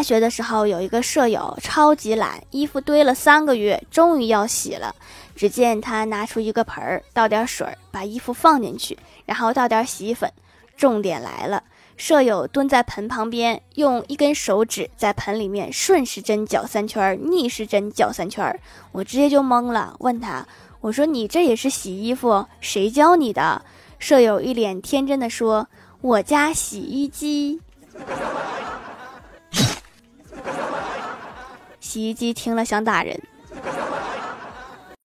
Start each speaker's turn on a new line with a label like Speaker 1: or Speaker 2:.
Speaker 1: 大学的时候有一个舍友超级懒，衣服堆了三个月，终于要洗了。只见他拿出一个盆儿，倒点水，把衣服放进去，然后倒点洗衣粉。重点来了，舍友蹲在盆旁边，用一根手指在盆里面顺时针搅三圈，逆时针搅三圈。我直接就懵了，问他：“我说你这也是洗衣服？谁教你的？”舍友一脸天真的说：“我家洗衣机。”洗衣机听了想打人。